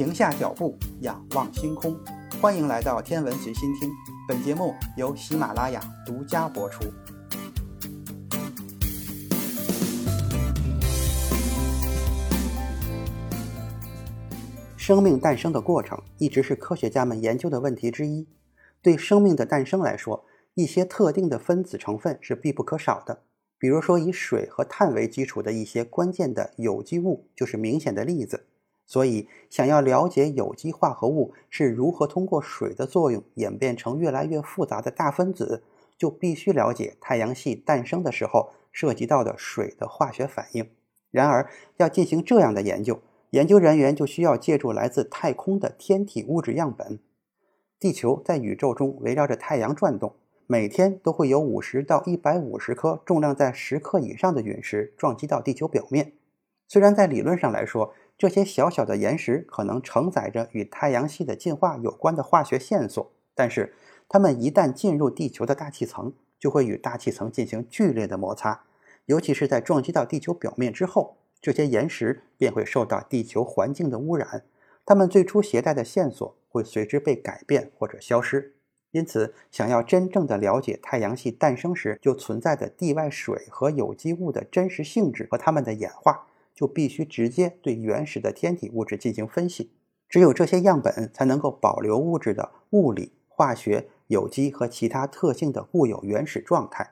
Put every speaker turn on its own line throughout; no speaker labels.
停下脚步，仰望星空。欢迎来到天文随心听，本节目由喜马拉雅独家播出。生命诞生的过程一直是科学家们研究的问题之一。对生命的诞生来说，一些特定的分子成分是必不可少的。比如说，以水和碳为基础的一些关键的有机物就是明显的例子。所以，想要了解有机化合物是如何通过水的作用演变成越来越复杂的大分子，就必须了解太阳系诞生的时候涉及到的水的化学反应。然而，要进行这样的研究，研究人员就需要借助来自太空的天体物质样本。地球在宇宙中围绕着太阳转动。每天都会有五十到一百五十颗重量在十克以上的陨石撞击到地球表面。虽然在理论上来说，这些小小的岩石可能承载着与太阳系的进化有关的化学线索，但是它们一旦进入地球的大气层，就会与大气层进行剧烈的摩擦。尤其是在撞击到地球表面之后，这些岩石便会受到地球环境的污染，它们最初携带的线索会随之被改变或者消失。因此，想要真正的了解太阳系诞生时就存在的地外水和有机物的真实性质和它们的演化，就必须直接对原始的天体物质进行分析。只有这些样本才能够保留物质的物理、化学、有机和其他特性的固有原始状态。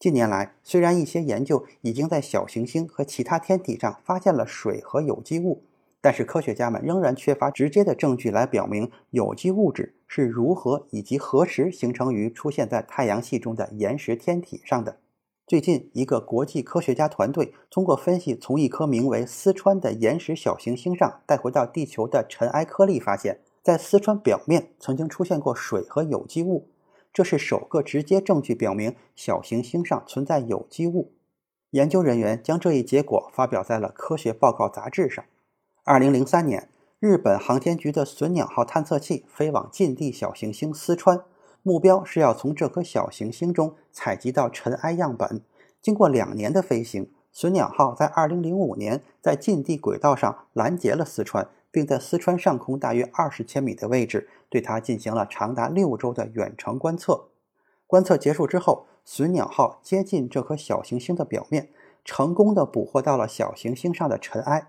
近年来，虽然一些研究已经在小行星和其他天体上发现了水和有机物。但是科学家们仍然缺乏直接的证据来表明有机物质是如何以及何时形成于出现在太阳系中的岩石天体上的。最近，一个国际科学家团队通过分析从一颗名为四川的岩石小行星上带回到地球的尘埃颗粒，发现，在四川表面曾经出现过水和有机物。这是首个直接证据表明小行星上存在有机物。研究人员将这一结果发表在了《科学报告》杂志上。二零零三年，日本航天局的隼鸟号探测器飞往近地小行星思川，目标是要从这颗小行星中采集到尘埃样本。经过两年的飞行，隼鸟号在二零零五年在近地轨道上拦截了四川，并在四川上空大约二十千米的位置对它进行了长达六周的远程观测。观测结束之后，隼鸟号接近这颗小行星的表面，成功的捕获到了小行星上的尘埃。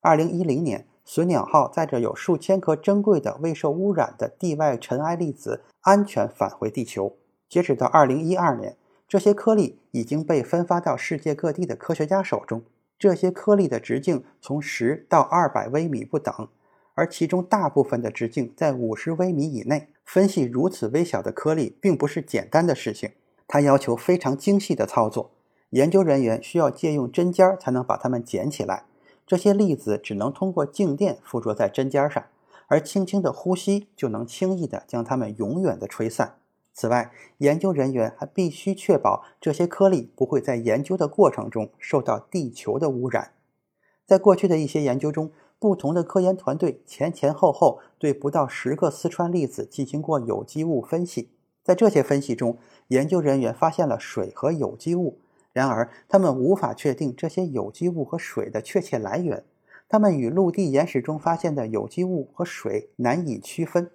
二零一零年，隼鸟号载着有数千颗珍贵的未受污染的地外尘埃粒子安全返回地球。截止到二零一二年，这些颗粒已经被分发到世界各地的科学家手中。这些颗粒的直径从十到二百微米不等，而其中大部分的直径在五十微米以内。分析如此微小的颗粒并不是简单的事情，它要求非常精细的操作。研究人员需要借用针尖才能把它们捡起来。这些粒子只能通过静电附着在针尖上，而轻轻的呼吸就能轻易地将它们永远地吹散。此外，研究人员还必须确保这些颗粒不会在研究的过程中受到地球的污染。在过去的一些研究中，不同的科研团队前前后后对不到十个四川粒子进行过有机物分析。在这些分析中，研究人员发现了水和有机物。然而，他们无法确定这些有机物和水的确切来源。它们与陆地岩石中发现的有机物和水难以区分。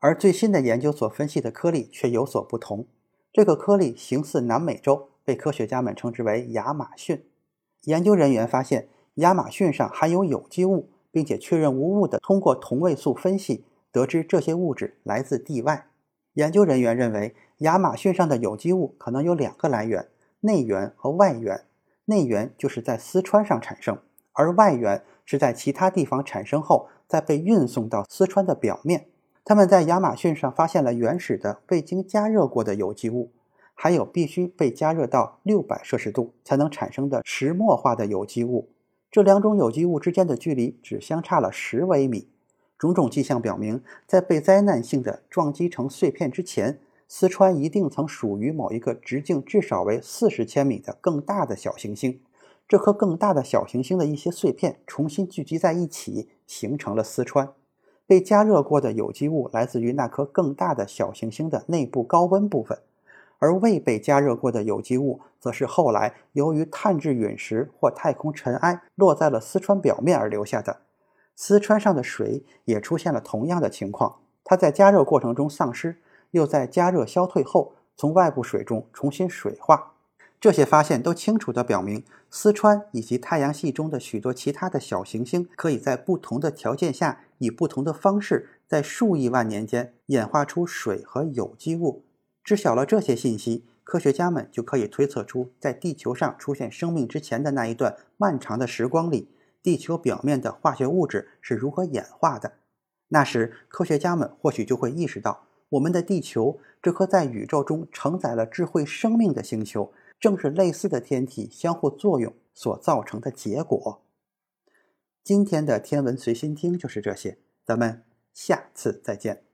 而最新的研究所分析的颗粒却有所不同。这个颗粒形似南美洲，被科学家们称之为亚马逊。研究人员发现亚马逊上含有有机物，并且确认无误地通过同位素分析得知这些物质来自地外。研究人员认为，亚马逊上的有机物可能有两个来源。内源和外源，内源就是在丝川上产生，而外源是在其他地方产生后再被运送到丝川的表面。他们在亚马逊上发现了原始的未经加热过的有机物，还有必须被加热到六百摄氏度才能产生的石墨化的有机物。这两种有机物之间的距离只相差了十微米。种种迹象表明，在被灾难性的撞击成碎片之前。四川一定曾属于某一个直径至少为四十千米的更大的小行星，这颗更大的小行星的一些碎片重新聚集在一起，形成了四川。被加热过的有机物来自于那颗更大的小行星的内部高温部分，而未被加热过的有机物则是后来由于碳质陨石或太空尘埃落在了四川表面而留下的。丝川上的水也出现了同样的情况，它在加热过程中丧失，又在加热消退后从外部水中重新水化。这些发现都清楚地表明，丝川以及太阳系中的许多其他的小行星可以在不同的条件下，以不同的方式，在数亿万年间演化出水和有机物。知晓了这些信息，科学家们就可以推测出，在地球上出现生命之前的那一段漫长的时光里。地球表面的化学物质是如何演化的？那时，科学家们或许就会意识到，我们的地球这颗在宇宙中承载了智慧生命的星球，正是类似的天体相互作用所造成的结果。今天的天文随心听就是这些，咱们下次再见。